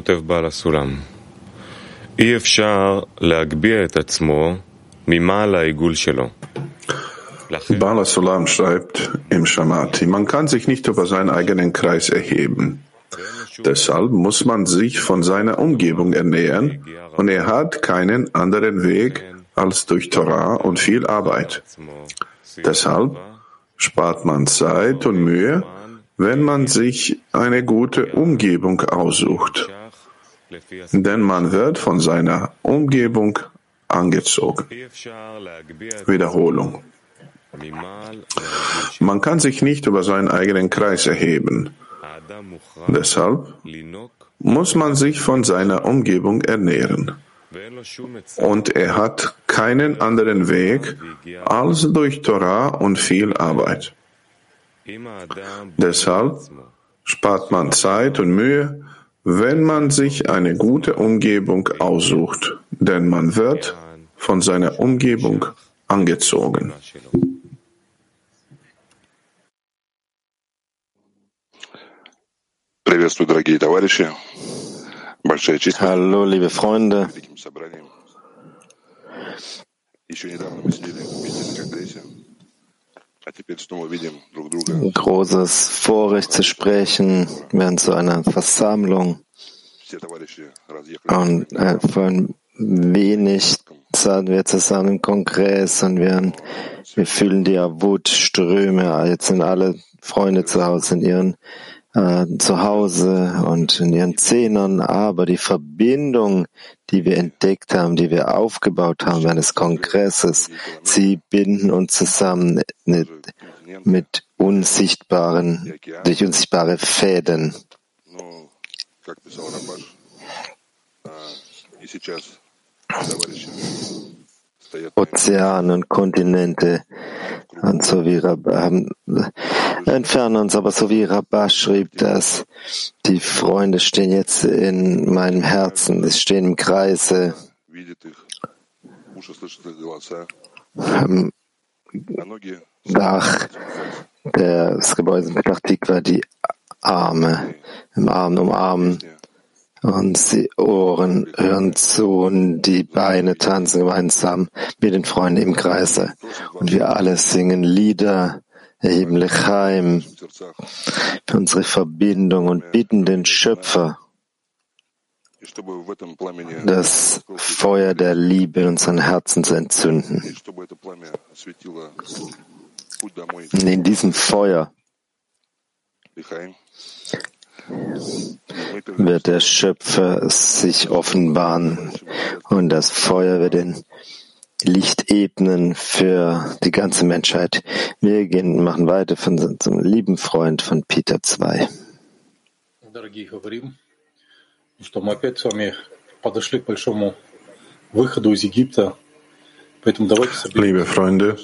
כותב בעל הסולם, אי אפשר להגביה את עצמו ממעל העיגול שלו. Bala Sulam schreibt im Shamati, man kann sich nicht über seinen eigenen Kreis erheben. Deshalb muss man sich von seiner Umgebung ernähren und er hat keinen anderen Weg als durch Torah und viel Arbeit. Deshalb spart man Zeit und Mühe, wenn man sich eine gute Umgebung aussucht. Denn man wird von seiner Umgebung angezogen. Wiederholung. Man kann sich nicht über seinen eigenen Kreis erheben. Deshalb muss man sich von seiner Umgebung ernähren. Und er hat keinen anderen Weg als durch Torah und viel Arbeit. Deshalb spart man Zeit und Mühe, wenn man sich eine gute Umgebung aussucht, denn man wird von seiner Umgebung angezogen. Hallo, liebe Freunde. Großes Vorrecht zu sprechen während so einer Versammlung. Und äh, von wenig sahen wir zusammen im Kongress und wir, wir fühlen die Wutströme. Jetzt sind alle Freunde zu Hause in ihren äh, zu Hause und in ihren Zehnern, aber die Verbindung, die wir entdeckt haben, die wir aufgebaut haben des Kongresses, sie binden uns zusammen mit, mit unsichtbaren, durch unsichtbare Fäden. Ozeane und Kontinente und so wie haben, entfernen uns, aber so wie Rabbah schrieb, dass die Freunde stehen jetzt in meinem Herzen, sie stehen im Kreise. Dach des Gebäudes in Petach Tikva die Arme im Arm umarmen und die Ohren hören zu und die Beine tanzen gemeinsam mit den Freunden im Kreise. Und wir alle singen Lieder, erheben Lechaim für unsere Verbindung und bitten den Schöpfer, das Feuer der Liebe in unseren Herzen zu entzünden. Und in diesem Feuer wird der Schöpfer sich offenbaren und das Feuer wird den Lichtebenen für die ganze Menschheit. Wir gehen, machen weiter von unserem lieben Freund von Peter 2. Liebe Freunde,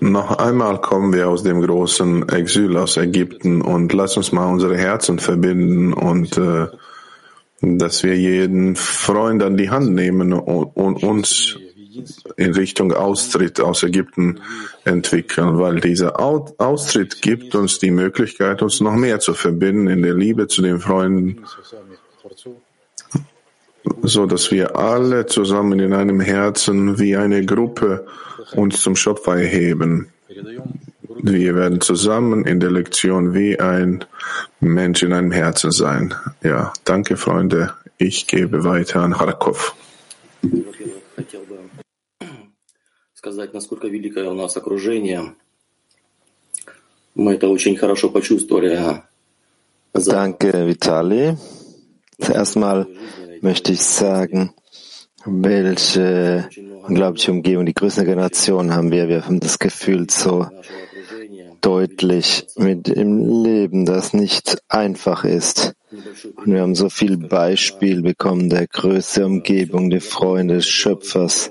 noch einmal kommen wir aus dem großen Exil aus Ägypten und lass uns mal unsere Herzen verbinden und äh, dass wir jeden Freund an die Hand nehmen und, uns in Richtung Austritt aus Ägypten entwickeln, weil dieser Austritt gibt uns die Möglichkeit, uns noch mehr zu verbinden in der Liebe zu den Freunden, so dass wir alle zusammen in einem Herzen wie eine Gruppe uns zum Schöpfer erheben. Wir werden zusammen in der Lektion wie ein Mensch in einem Herzen sein. Ja, danke, Freunde. Ich gebe weiter an Kharkov. сказать, насколько великое у нас окружение. Мы это очень хорошо почувствовали. Danke, Vitali. Zuerst mal möchte ich sagen, welche unglaubliche Umgebung, die größte Generation haben wir. Wir haben das Gefühl so deutlich mit im Leben, das nicht einfach ist. Und wir haben so viel Beispiel bekommen der Größe Umgebung, der Freunde des Schöpfers.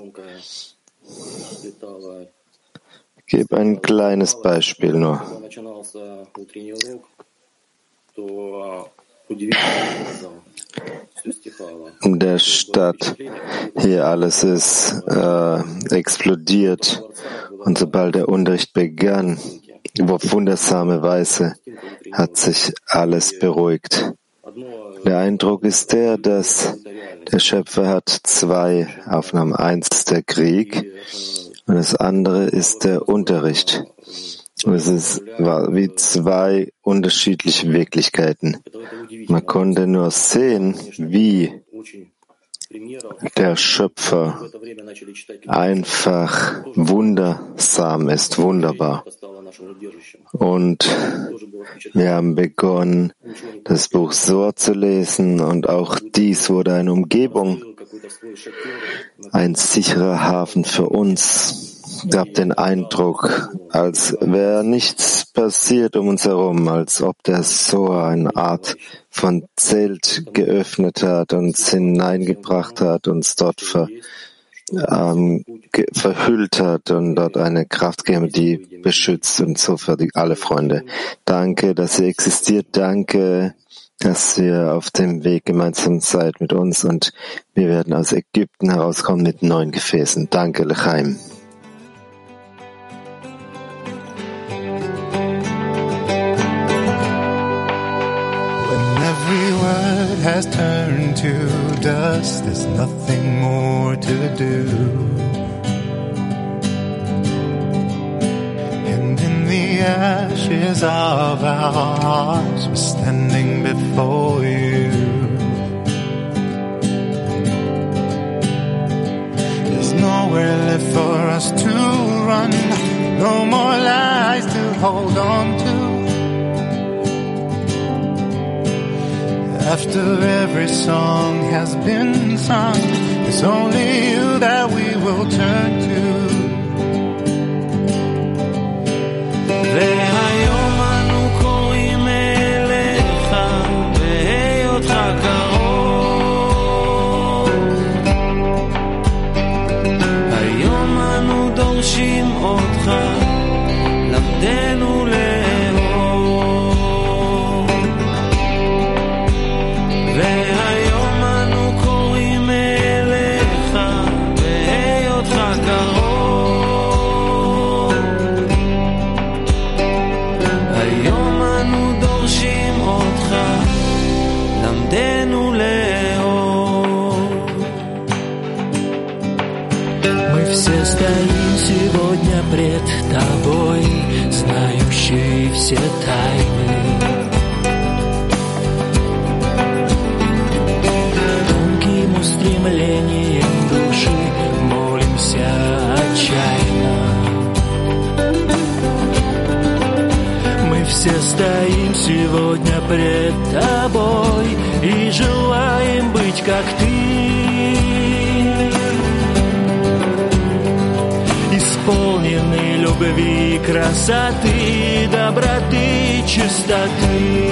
Ich gebe ein kleines Beispiel nur. In der Stadt hier alles ist äh, explodiert und sobald der Unterricht begann, auf wundersame Weise hat sich alles beruhigt. Der Eindruck ist der, dass der Schöpfer hat zwei Aufnahmen. Eins der Krieg und das andere ist der Unterricht. Und es ist, wie zwei unterschiedliche Wirklichkeiten. Man konnte nur sehen, wie der Schöpfer einfach wundersam ist, wunderbar. Und wir haben begonnen, das Buch Sohr zu lesen und auch dies wurde eine Umgebung, ein sicherer Hafen für uns gab den Eindruck, als wäre nichts passiert um uns herum, als ob der Sohr eine Art von Zelt geöffnet hat, uns hineingebracht hat, uns dort ver, ähm, verhüllt hat und dort eine Kraft gegeben, die beschützt und so für die, alle Freunde. Danke, dass ihr existiert. Danke, dass ihr auf dem Weg gemeinsam seid mit uns und wir werden aus Ägypten herauskommen mit neuen Gefäßen. Danke, Lechaim. Has turned to dust, there's nothing more to do. And in the ashes of our hearts, we're standing before you. There's nowhere left for us to run, no more lies to hold on to. After every song has been sung, it's only you that we will turn to. Пред тобой и желаем быть как ты. Исполнены любви, красоты, доброты, чистоты.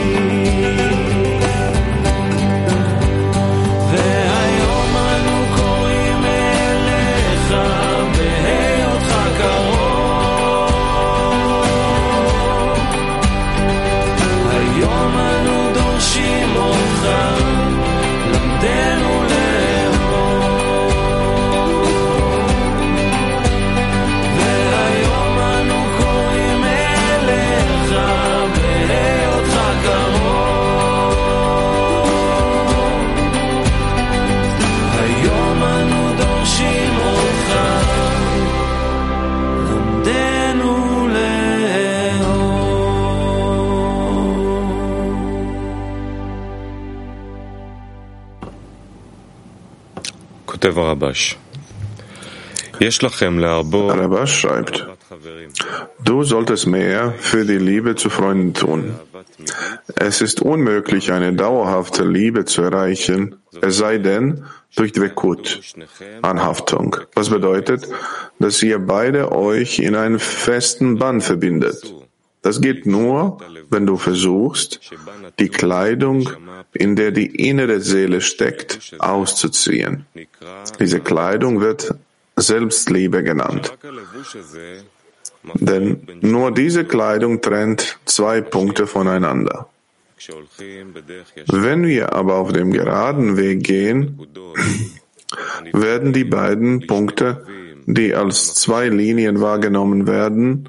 Rabash schreibt, du solltest mehr für die Liebe zu Freunden tun. Es ist unmöglich, eine dauerhafte Liebe zu erreichen, es sei denn durch Dvekut, Anhaftung. Was bedeutet, dass ihr beide euch in einen festen Bann verbindet. Das geht nur, wenn du versuchst, die Kleidung, in der die innere Seele steckt, auszuziehen. Diese Kleidung wird Selbstliebe genannt. Denn nur diese Kleidung trennt zwei Punkte voneinander. Wenn wir aber auf dem geraden Weg gehen, werden die beiden Punkte, die als zwei Linien wahrgenommen werden,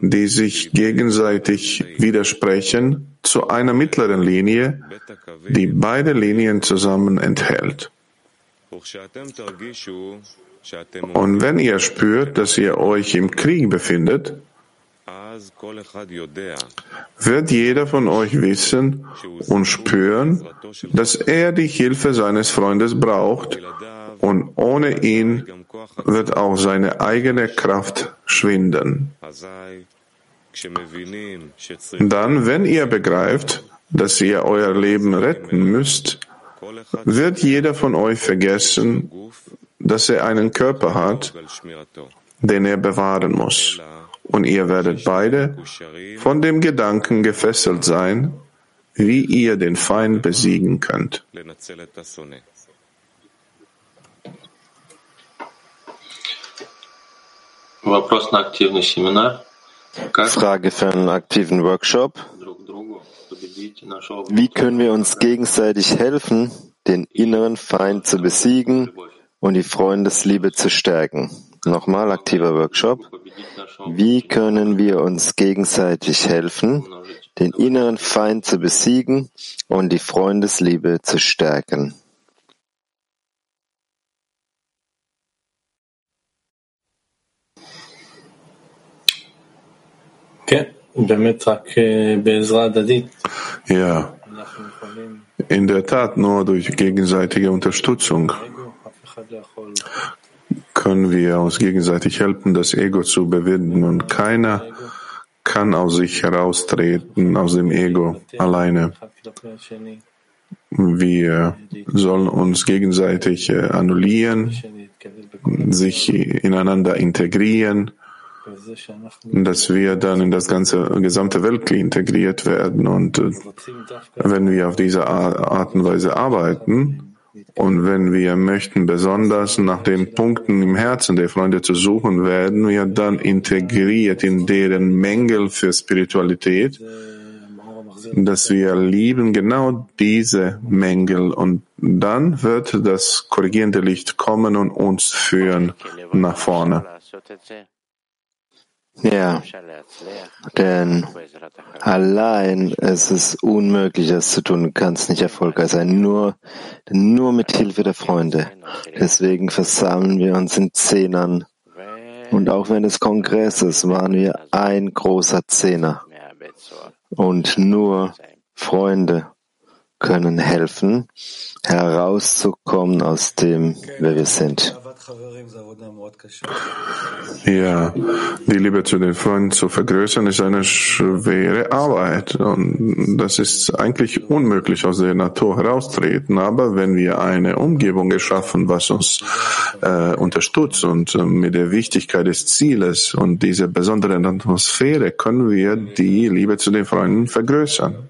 die sich gegenseitig widersprechen, zu einer mittleren Linie, die beide Linien zusammen enthält. Und wenn ihr spürt, dass ihr euch im Krieg befindet, wird jeder von euch wissen und spüren, dass er die Hilfe seines Freundes braucht und ohne ihn wird auch seine eigene Kraft schwinden. Dann, wenn ihr begreift, dass ihr euer Leben retten müsst, wird jeder von euch vergessen, dass er einen Körper hat, den er bewahren muss und ihr werdet beide von dem Gedanken gefesselt sein, wie ihr den Feind besiegen könnt. Frage für einen aktiven Workshop. Wie können wir uns gegenseitig helfen, den inneren Feind zu besiegen und die Freundesliebe zu stärken? Nochmal aktiver Workshop. Wie können wir uns gegenseitig helfen, den inneren Feind zu besiegen und die Freundesliebe zu stärken? Ja, in der Tat nur durch gegenseitige Unterstützung können wir uns gegenseitig helfen, das Ego zu überwinden. Und keiner kann aus sich heraustreten, aus dem Ego alleine. Wir sollen uns gegenseitig äh, annullieren, sich ineinander integrieren, dass wir dann in das ganze gesamte Welt integriert werden. Und äh, wenn wir auf diese Art und Weise arbeiten, und wenn wir möchten, besonders nach den Punkten im Herzen der Freunde zu suchen, werden wir dann integriert in deren Mängel für Spiritualität, dass wir lieben genau diese Mängel. Und dann wird das korrigierende Licht kommen und uns führen nach vorne. Ja, denn allein es ist unmöglich, das zu tun. Du kannst nicht erfolgreich sein, nur, nur mit Hilfe der Freunde. Deswegen versammeln wir uns in Zehnern. Und auch wenn es Kongress ist, waren wir ein großer Zehner. Und nur Freunde können helfen, herauszukommen aus dem, wer wir sind. Ja, die Liebe zu den Freunden zu vergrößern ist eine schwere Arbeit und das ist eigentlich unmöglich aus der Natur heraustreten. Aber wenn wir eine Umgebung geschaffen, was uns äh, unterstützt und äh, mit der Wichtigkeit des Zieles und dieser besonderen Atmosphäre können wir die Liebe zu den Freunden vergrößern.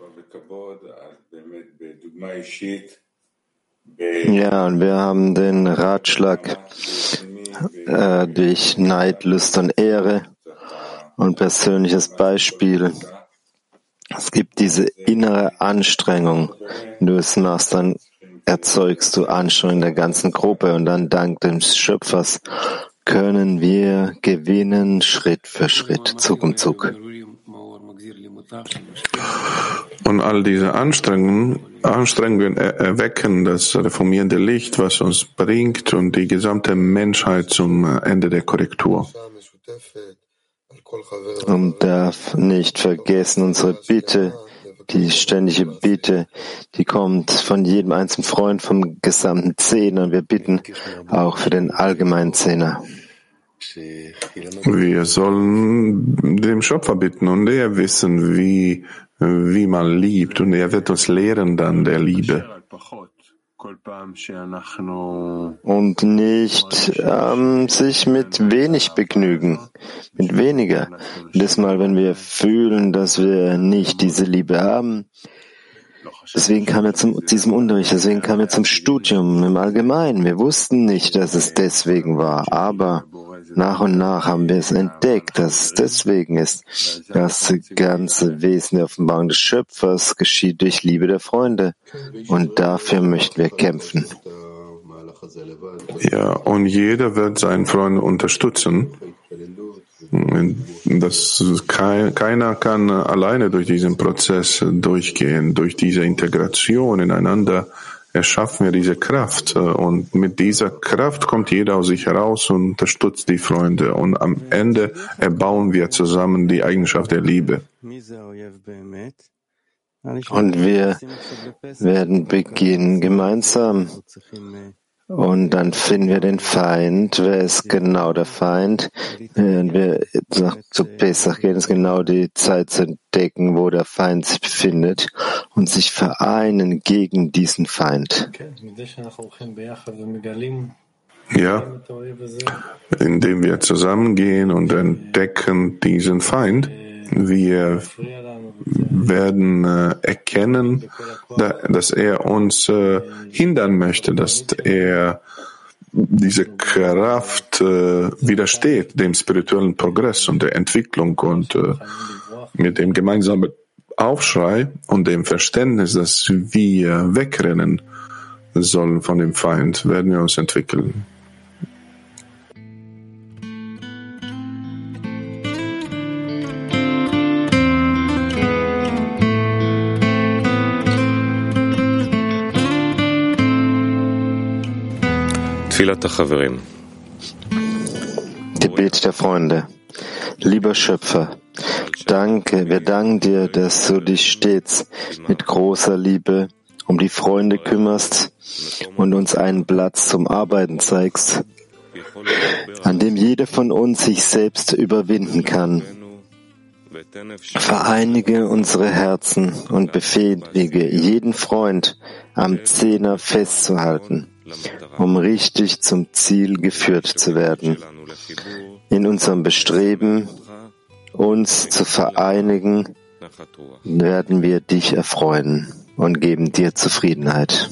Ja, und wir haben den Ratschlag äh, durch Neid, Lust und Ehre und persönliches Beispiel. Es gibt diese innere Anstrengung. Wenn du es machst, dann erzeugst du Anstrengung der ganzen Gruppe und dann dank des Schöpfers können wir gewinnen Schritt für Schritt, Zug um Zug. Und all diese Anstrengungen, Anstrengungen er- erwecken das reformierende Licht, was uns bringt und die gesamte Menschheit zum äh, Ende der Korrektur. Und darf nicht vergessen unsere Bitte die ständige Bitte, die kommt von jedem einzelnen Freund vom gesamten Zehner. Wir bitten auch für den allgemeinen Zehner. Wir sollen dem Schöpfer bitten und er wissen, wie, wie man liebt und er wird uns lehren dann der Liebe. Und nicht ähm, sich mit wenig begnügen, mit weniger. Jedes Mal, wenn wir fühlen, dass wir nicht diese Liebe haben, Deswegen kam er zum diesem Unterricht, deswegen kam er zum Studium im Allgemeinen. Wir wussten nicht, dass es deswegen war, aber nach und nach haben wir es entdeckt, dass es deswegen ist. Das ganze Wesen der Offenbarung des Schöpfers geschieht durch Liebe der Freunde. Und dafür möchten wir kämpfen. Ja, und jeder wird seinen Freund unterstützen. Das, keiner kann alleine durch diesen Prozess durchgehen, durch diese Integration ineinander erschaffen wir diese Kraft. Und mit dieser Kraft kommt jeder aus sich heraus und unterstützt die Freunde. Und am Ende erbauen wir zusammen die Eigenschaft der Liebe. Und wir werden beginnen gemeinsam und dann finden wir den Feind. Wer ist genau der Feind? Wenn wir nach, zu Pesach gehen, ist genau die Zeit zu entdecken, wo der Feind sich befindet und sich vereinen gegen diesen Feind. Ja, indem wir zusammengehen und entdecken diesen Feind, wir werden äh, erkennen, dass er uns äh, hindern möchte, dass er diese Kraft äh, widersteht dem spirituellen Progress und der Entwicklung und mit dem gemeinsamen Aufschrei und dem Verständnis, dass wir wegrennen sollen von dem Feind, werden wir uns entwickeln. Gebet der Freunde. Lieber Schöpfer, danke, wir danken dir, dass du dich stets mit großer Liebe um die Freunde kümmerst und uns einen Platz zum Arbeiten zeigst, an dem jeder von uns sich selbst überwinden kann. Vereinige unsere Herzen und befähige jeden Freund am Zehner festzuhalten um richtig zum Ziel geführt zu werden. In unserem Bestreben, uns zu vereinigen, werden wir dich erfreuen und geben dir Zufriedenheit.